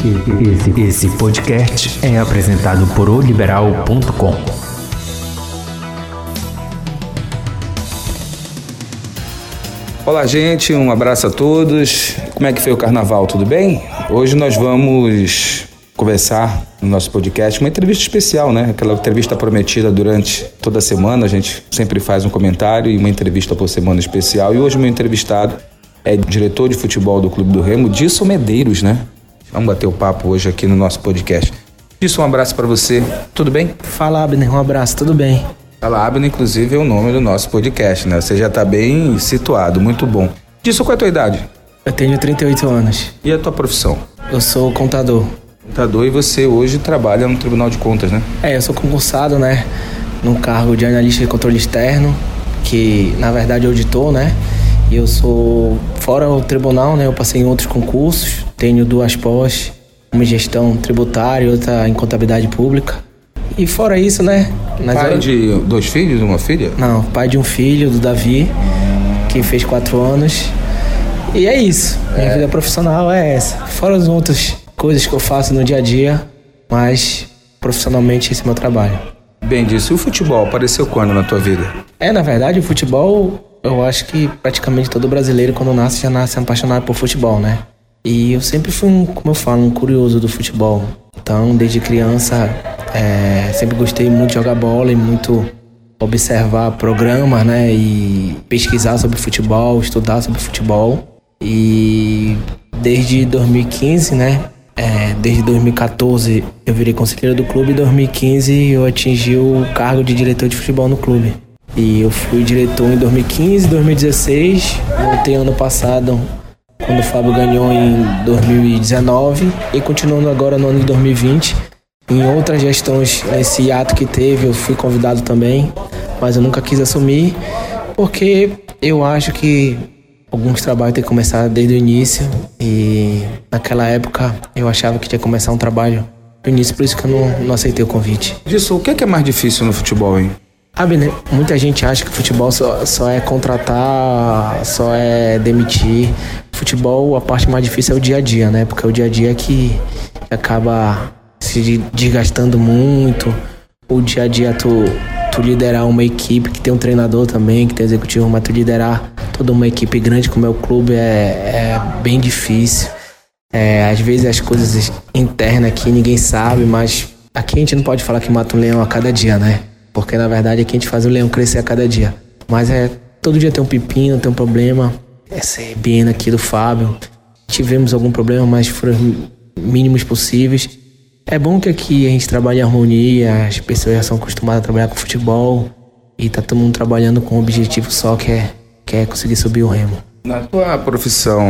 Esse, esse podcast é apresentado por oliberal.com. Olá, gente, um abraço a todos. Como é que foi o carnaval? Tudo bem? Hoje nós vamos conversar no nosso podcast uma entrevista especial, né? Aquela entrevista prometida durante toda a semana. A gente sempre faz um comentário e uma entrevista por semana especial. E hoje meu entrevistado é diretor de futebol do Clube do Remo, Disson Medeiros, né? Vamos bater o papo hoje aqui no nosso podcast. Disson, um abraço para você. Tudo bem? Fala, Abner. Um abraço. Tudo bem? Fala, Abner, inclusive, é o nome do nosso podcast, né? Você já tá bem situado. Muito bom. Disson, qual é a tua idade? Eu tenho 38 anos. E a tua profissão? Eu sou contador. Contador e você hoje trabalha no Tribunal de Contas, né? É, eu sou concursado, né? No cargo de analista de controle externo, que na verdade é auditor, né? E eu sou, fora o tribunal, né? Eu passei em outros concursos, tenho duas pós, uma em gestão tributária e outra em contabilidade pública. E fora isso, né? Pai horas- de dois filhos, uma filha? Não, pai de um filho, do Davi, que fez quatro anos. E é isso. Minha vida profissional é essa. Fora as outras coisas que eu faço no dia a dia, mas profissionalmente esse é meu trabalho. Bem disso. E o futebol apareceu quando na tua vida? É, na verdade, o futebol, eu acho que praticamente todo brasileiro, quando nasce, já nasce apaixonado por futebol, né? E eu sempre fui, um, como eu falo, um curioso do futebol. Então, desde criança, é, sempre gostei muito de jogar bola e muito observar programas, né? E pesquisar sobre futebol, estudar sobre futebol. E desde 2015, né? É, desde 2014 eu virei conselheiro do clube e em 2015 eu atingi o cargo de diretor de futebol no clube. E eu fui diretor em 2015, 2016, voltei ano passado quando o Fábio ganhou em 2019 e continuando agora no ano de 2020. Em outras gestões, nesse ato que teve, eu fui convidado também, mas eu nunca quis assumir porque eu acho que alguns trabalhos têm que começar desde o início e naquela época eu achava que tinha que começar um trabalho do início, por isso que eu não, não aceitei o convite. Disso, o que é, que é mais difícil no futebol, hein? Sabe, né? Muita gente acha que futebol só, só é contratar, só é demitir. Futebol, a parte mais difícil é o dia a dia, né? Porque é o dia a dia que acaba se desgastando muito. O dia a dia tu, tu liderar uma equipe que tem um treinador também, que tem executivo, mas tu liderar toda uma equipe grande como é o clube é, é bem difícil. É, às vezes as coisas internas aqui ninguém sabe, mas aqui a gente não pode falar que mata um leão a cada dia, né? Porque na verdade aqui a gente faz o leão crescer a cada dia. Mas é todo dia tem um pepino, tem um problema. Essa RBN aqui do Fábio. Tivemos algum problema, mas foram os mínimos possíveis. É bom que aqui a gente trabalha em harmonia, as pessoas já são acostumadas a trabalhar com futebol e tá todo mundo trabalhando com um objetivo só que é, que é conseguir subir o remo. Na tua profissão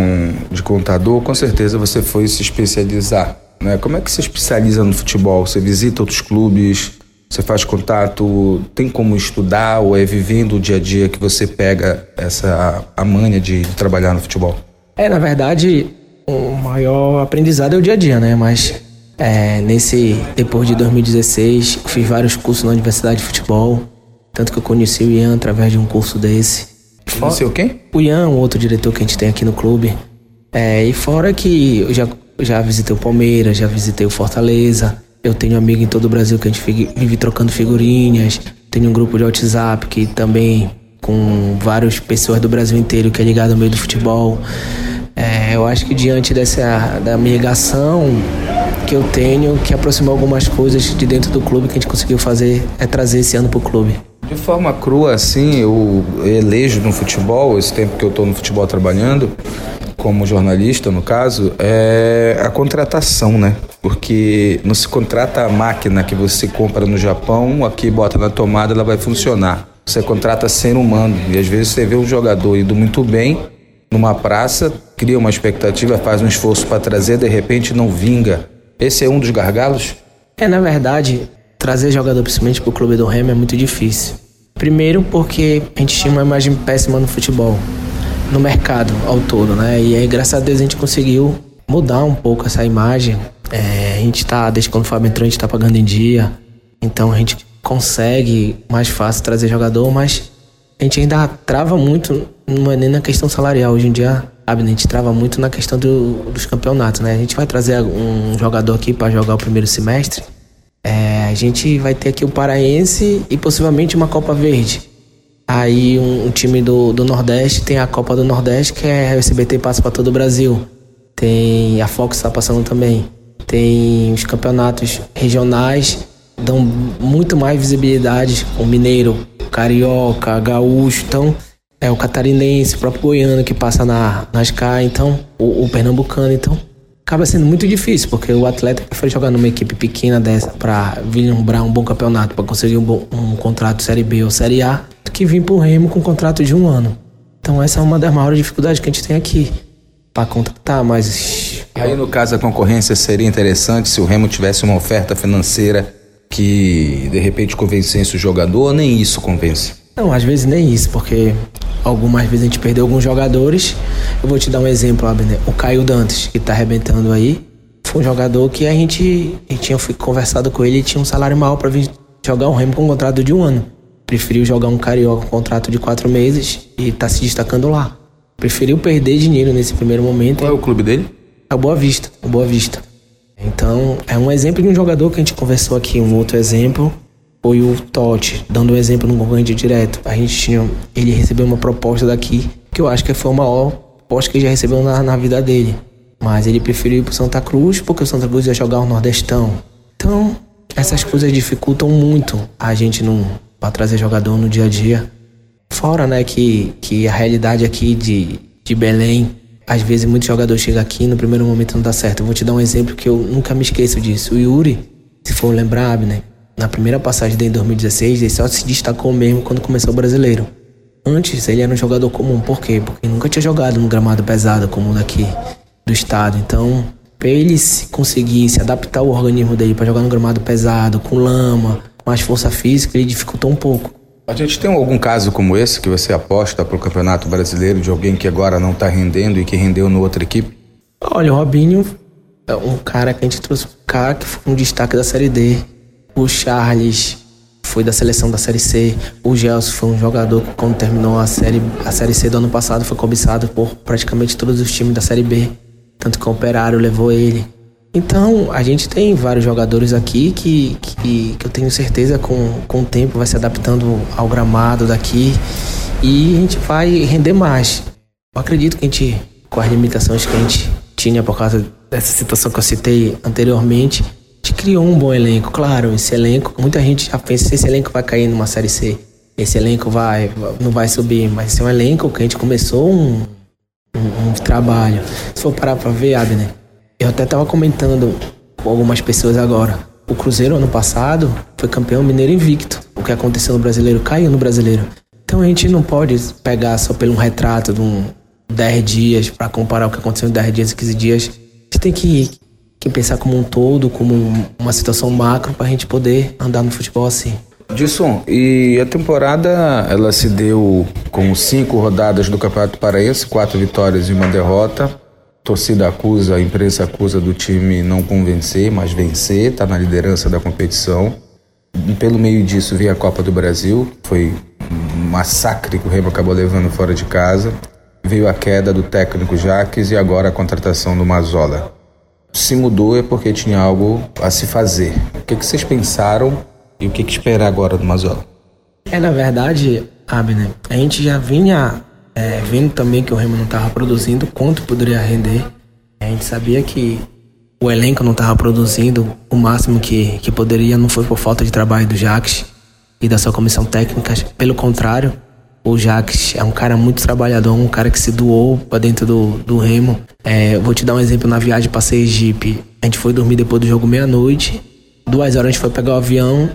de contador, com certeza você foi se especializar. Né? Como é que se especializa no futebol? Você visita outros clubes? Você faz contato? Tem como estudar ou é vivendo o dia a dia que você pega essa a manha de, de trabalhar no futebol? É, na verdade, o maior aprendizado é o dia a dia, né? Mas é, nesse, depois de 2016, eu fiz vários cursos na Universidade de Futebol. Tanto que eu conheci o Ian através de um curso desse. Sei o quê? O Ian, o outro diretor que a gente tem aqui no clube. É, e fora que eu já, já visitei o Palmeiras, já visitei o Fortaleza. Eu tenho amigo em todo o Brasil que a gente vive trocando figurinhas. Tenho um grupo de WhatsApp que também com várias pessoas do Brasil inteiro que é ligado ao meio do futebol. É, eu acho que diante dessa da minha ligação que eu tenho, que aproximou algumas coisas de dentro do clube que a gente conseguiu fazer, é trazer esse ano pro clube. De forma crua, assim, eu elejo no futebol, esse tempo que eu estou no futebol trabalhando, como jornalista, no caso, é a contratação, né? Porque não se contrata a máquina que você compra no Japão, aqui bota na tomada, ela vai funcionar. Você contrata ser humano. E às vezes você vê um jogador indo muito bem numa praça, cria uma expectativa, faz um esforço para trazer, de repente não vinga. Esse é um dos gargalos? É, na verdade, trazer jogador principalmente pro clube do Remo é muito difícil. Primeiro porque a gente tinha uma imagem péssima no futebol, no mercado ao todo, né? E aí, graças a Deus, a gente conseguiu mudar um pouco essa imagem. É, a gente tá, desde quando o Fábio entrou, a gente tá pagando em dia. Então a gente consegue mais fácil trazer jogador, mas a gente ainda trava muito, não é nem na questão salarial. Hoje em dia, a gente trava muito na questão do, dos campeonatos, né? A gente vai trazer um jogador aqui para jogar o primeiro semestre. É, a gente vai ter aqui o Paraense e possivelmente uma Copa Verde. Aí um, um, time do, do Nordeste tem a Copa do Nordeste, que é o SBT passa para todo o Brasil. Tem a Fox está passando também. Tem os campeonatos regionais, dão muito mais visibilidade. O Mineiro, o Carioca, Gaúcho, então é o catarinense, o próprio goiano que passa na, nas K, então, o, o pernambucano, então acaba sendo muito difícil, porque o atleta prefere jogar numa equipe pequena dessa para vislumbrar um bom campeonato, para conseguir um, bom, um contrato Série B ou Série A, do que vir pro Remo com um contrato de um ano. Então essa é uma das maiores dificuldades que a gente tem aqui para contratar, mas aí no caso a concorrência seria interessante se o Remo tivesse uma oferta financeira que de repente convencesse o jogador, ou nem isso convence. Não, às vezes nem isso, porque algumas vezes a gente perdeu alguns jogadores. Eu vou te dar um exemplo, Abner. O Caio Dantas, que tá arrebentando aí, foi um jogador que a gente, a gente tinha conversado com ele e tinha um salário maior para vir jogar um Remo com um contrato de um ano. Preferiu jogar um Carioca com um contrato de quatro meses e tá se destacando lá. Preferiu perder dinheiro nesse primeiro momento. Qual é o clube dele? É o Boa Vista, o Boa Vista. Então, é um exemplo de um jogador que a gente conversou aqui, um outro exemplo foi o Totti, dando um exemplo no concorrente direto. A gente tinha, ele recebeu uma proposta daqui, que eu acho que foi a maior proposta que ele já recebeu na, na vida dele. Mas ele preferiu ir pro Santa Cruz, porque o Santa Cruz ia jogar o Nordestão. Então, essas coisas dificultam muito a gente não para trazer jogador no dia a dia. Fora, né, que, que a realidade aqui de, de Belém, às vezes muitos jogadores chegam aqui no primeiro momento não dá certo. Eu vou te dar um exemplo que eu nunca me esqueço disso. O Yuri, se for lembrar, né, na primeira passagem dele em 2016, ele só se destacou mesmo quando começou o brasileiro. Antes, ele era um jogador comum. Por quê? Porque nunca tinha jogado num gramado pesado como o daqui do estado. Então, para ele conseguir se adaptar ao organismo dele para jogar no gramado pesado, com lama, com mais força física, ele dificultou um pouco. A gente tem algum caso como esse que você aposta para o Campeonato Brasileiro de alguém que agora não está rendendo e que rendeu no outra equipe? Olha, o Robinho é um cara que a gente trouxe cá que foi um destaque da Série D. O Charles foi da seleção da Série C. O Gelson foi um jogador que, quando terminou a série, a série C do ano passado, foi cobiçado por praticamente todos os times da Série B. Tanto que o Operário levou ele. Então, a gente tem vários jogadores aqui que, que, que eu tenho certeza com, com o tempo vai se adaptando ao gramado daqui e a gente vai render mais. Eu acredito que a gente, com as limitações que a gente tinha por causa dessa situação que eu citei anteriormente, gente criou um bom elenco. Claro, esse elenco, muita gente já pensa se esse elenco vai cair numa série C. Esse elenco vai, não vai subir, mas esse é um elenco que a gente começou um, um, um trabalho. Se for parar pra ver, Abner, eu até tava comentando com algumas pessoas agora. O Cruzeiro, ano passado, foi campeão mineiro invicto. O que aconteceu no brasileiro caiu no brasileiro. Então a gente não pode pegar só pelo um retrato de um 10 dias para comparar o que aconteceu em 10 dias e 15 dias. A gente tem que que pensar como um todo, como uma situação macro para a gente poder andar no futebol assim. Dilson, e a temporada ela se deu com cinco rodadas do Campeonato Paraense, quatro vitórias e uma derrota. Torcida acusa, a imprensa acusa do time não convencer, mas vencer, está na liderança da competição. Pelo meio disso veio a Copa do Brasil, foi um massacre que o Remo acabou levando fora de casa. Veio a queda do técnico Jaques e agora a contratação do Mazola se mudou é porque tinha algo a se fazer. O que, que vocês pensaram e o que, que esperar agora do Mazola? É, na verdade, Abner, a gente já vinha é, vendo também que o Remo não estava produzindo quanto poderia render. A gente sabia que o elenco não estava produzindo o máximo que, que poderia, não foi por falta de trabalho do Jacques e da sua comissão técnica, pelo contrário, o Jacques é um cara muito trabalhador, um cara que se doou para dentro do, do Remo. É, vou te dar um exemplo na viagem para Sergipe. A gente foi dormir depois do jogo meia-noite. Duas horas a gente foi pegar o avião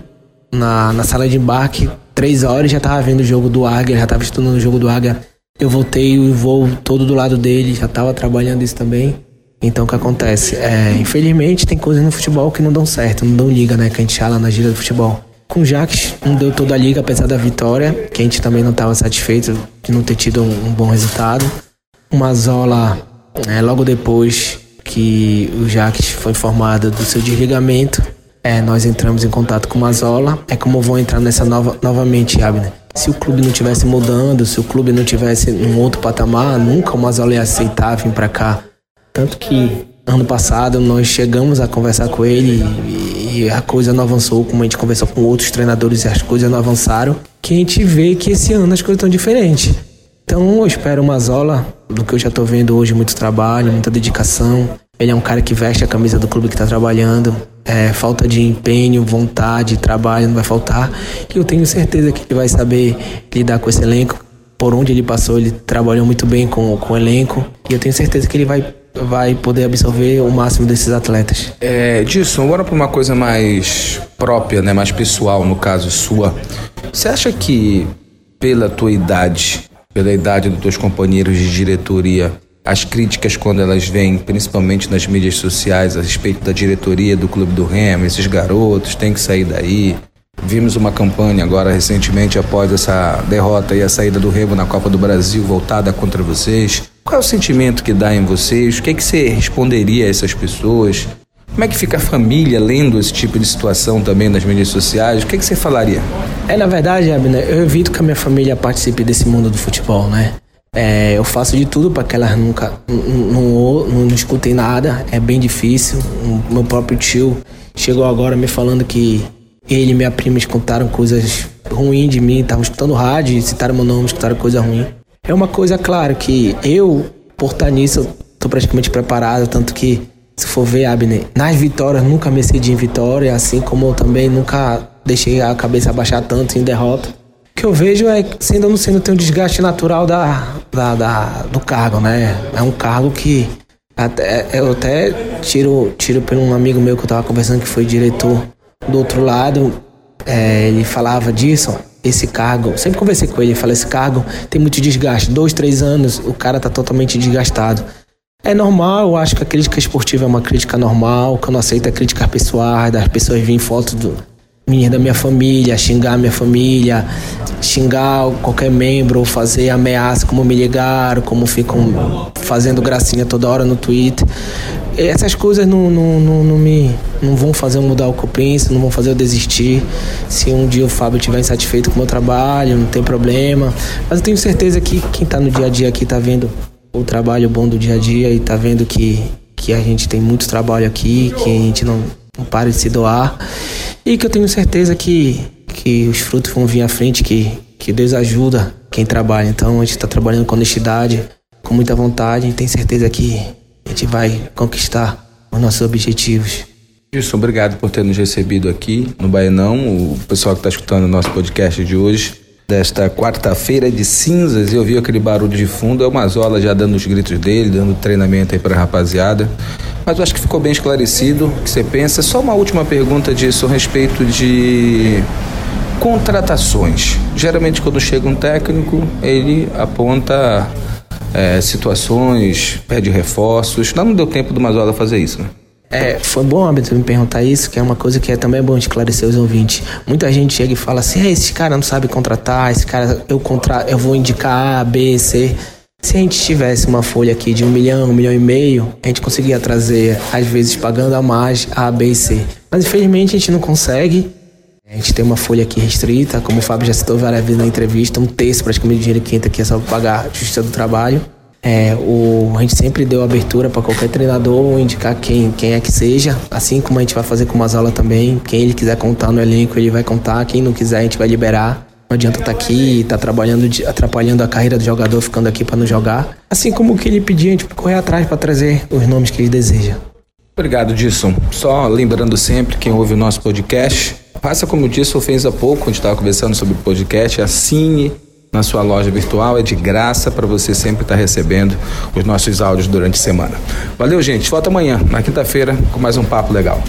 na, na sala de embarque. Três horas já tava vendo o jogo do Águia, já tava estudando o jogo do Águia. Eu voltei o voo todo do lado dele, já tava trabalhando isso também. Então o que acontece? É, infelizmente tem coisas no futebol que não dão certo, não dão liga, né? Que a gente fala na gira do futebol. Com o Jacques, não deu toda a liga, apesar da vitória, que a gente também não estava satisfeito de não ter tido um, um bom resultado. O Mazola, é, logo depois que o Jacques foi informado do seu desligamento, é, nós entramos em contato com o Mazola. É como vou entrar nessa nova, novamente, Abner. Se o clube não tivesse mudando, se o clube não tivesse num outro patamar, nunca o ia aceitar vir para cá. Tanto que ano passado nós chegamos a conversar com ele e, e a coisa não avançou como a gente conversou com outros treinadores e as coisas não avançaram. Que a gente vê que esse ano as coisas estão diferentes. Então eu espero o Mazola, do que eu já estou vendo hoje, muito trabalho, muita dedicação. Ele é um cara que veste a camisa do clube que está trabalhando. É, falta de empenho, vontade, trabalho não vai faltar. E eu tenho certeza que ele vai saber lidar com esse elenco. Por onde ele passou, ele trabalhou muito bem com, com o elenco. E eu tenho certeza que ele vai, vai poder absorver o máximo desses atletas. É, Dilson, para uma coisa mais própria, né, mais pessoal, no caso sua. Você acha que, pela tua idade, pela idade dos teus companheiros de diretoria, as críticas quando elas vêm, principalmente nas mídias sociais, a respeito da diretoria do Clube do Remo, esses garotos têm que sair daí. Vimos uma campanha agora recentemente após essa derrota e a saída do Remo na Copa do Brasil voltada contra vocês. Qual é o sentimento que dá em vocês? O que, é que você responderia a essas pessoas? Como é que fica a família lendo esse tipo de situação também nas mídias sociais? O que, é que você falaria? É, na verdade, Abner, eu evito que a minha família participe desse mundo do futebol, né? É, eu faço de tudo para que elas nunca não, não, não, escutem nada. É bem difícil. O meu próprio tio chegou agora me falando que ele e minha prima escutaram coisas ruins de mim, estavam escutando rádio, citaram meu nome, escutaram coisa ruim. É uma coisa, claro, que eu, por estar nisso, estou praticamente preparado, tanto que, se for ver, Abner, nas vitórias nunca me excedi em vitória, assim como eu também nunca deixei a cabeça abaixar tanto em derrota que eu vejo é sendo ou não sendo tem um desgaste natural da, da, da, do cargo, né? É um cargo que até, eu até tiro, tiro por um amigo meu que eu tava conversando que foi diretor do outro lado. É, ele falava disso, esse cargo. Sempre conversei com ele, falei, esse cargo tem muito desgaste. Dois, três anos, o cara tá totalmente desgastado. É normal, eu acho que a crítica esportiva é uma crítica normal, que eu não aceito a crítica pessoal, das pessoas virem fotos do, minha, da minha família, xingar minha família, xingar qualquer membro, fazer ameaça, como me ligaram, como ficam fazendo gracinha toda hora no Twitter. Essas coisas não, não, não, não me não vão fazer eu mudar o que eu penso, não vão fazer eu desistir. Se um dia o Fábio estiver insatisfeito com o meu trabalho, não tem problema. Mas eu tenho certeza que quem está no dia a dia aqui está vendo o trabalho bom do dia a dia e está vendo que, que a gente tem muito trabalho aqui, que a gente não, não para de se doar e que eu tenho certeza que, que os frutos vão vir à frente, que, que Deus ajuda quem trabalha. Então a gente está trabalhando com honestidade, com muita vontade e tem certeza que a gente vai conquistar os nossos objetivos. Gilson, obrigado por ter nos recebido aqui no Baianão, o pessoal que está escutando o nosso podcast de hoje, desta quarta-feira de cinzas. Eu vi aquele barulho de fundo, é o Mazola já dando os gritos dele, dando treinamento aí para a rapaziada mas eu acho que ficou bem esclarecido o que você pensa. Só uma última pergunta disso a respeito de contratações. Geralmente, quando chega um técnico, ele aponta é, situações, pede reforços. Não deu tempo do Mazola fazer isso, né? É, foi bom, Abel, me perguntar isso, que é uma coisa que é também bom esclarecer os ouvintes. Muita gente chega e fala assim: esse cara não sabe contratar, esse cara eu, contra... eu vou indicar A, B, C. Se a gente tivesse uma folha aqui de um milhão, um milhão e meio, a gente conseguia trazer, às vezes pagando a mais, A, B e C. Mas infelizmente a gente não consegue. A gente tem uma folha aqui restrita, como o Fábio já citou várias vezes na entrevista, um terço praticamente do dinheiro que entra aqui é só pagar a justiça do trabalho. É, o, a gente sempre deu abertura para qualquer treinador indicar quem, quem é que seja, assim como a gente vai fazer com umas aulas também. Quem ele quiser contar no elenco, ele vai contar. Quem não quiser, a gente vai liberar. Não adianta estar tá aqui tá trabalhando, atrapalhando a carreira do jogador, ficando aqui para não jogar. Assim como o que ele pedia, a gente correr atrás para trazer os nomes que ele deseja. Obrigado, Disson. Só lembrando sempre, quem ouve o nosso podcast, faça como o Disson fez há pouco, gente estava conversando sobre o podcast, assine na sua loja virtual, é de graça para você sempre estar tá recebendo os nossos áudios durante a semana. Valeu, gente. Volta amanhã, na quinta-feira, com mais um papo legal.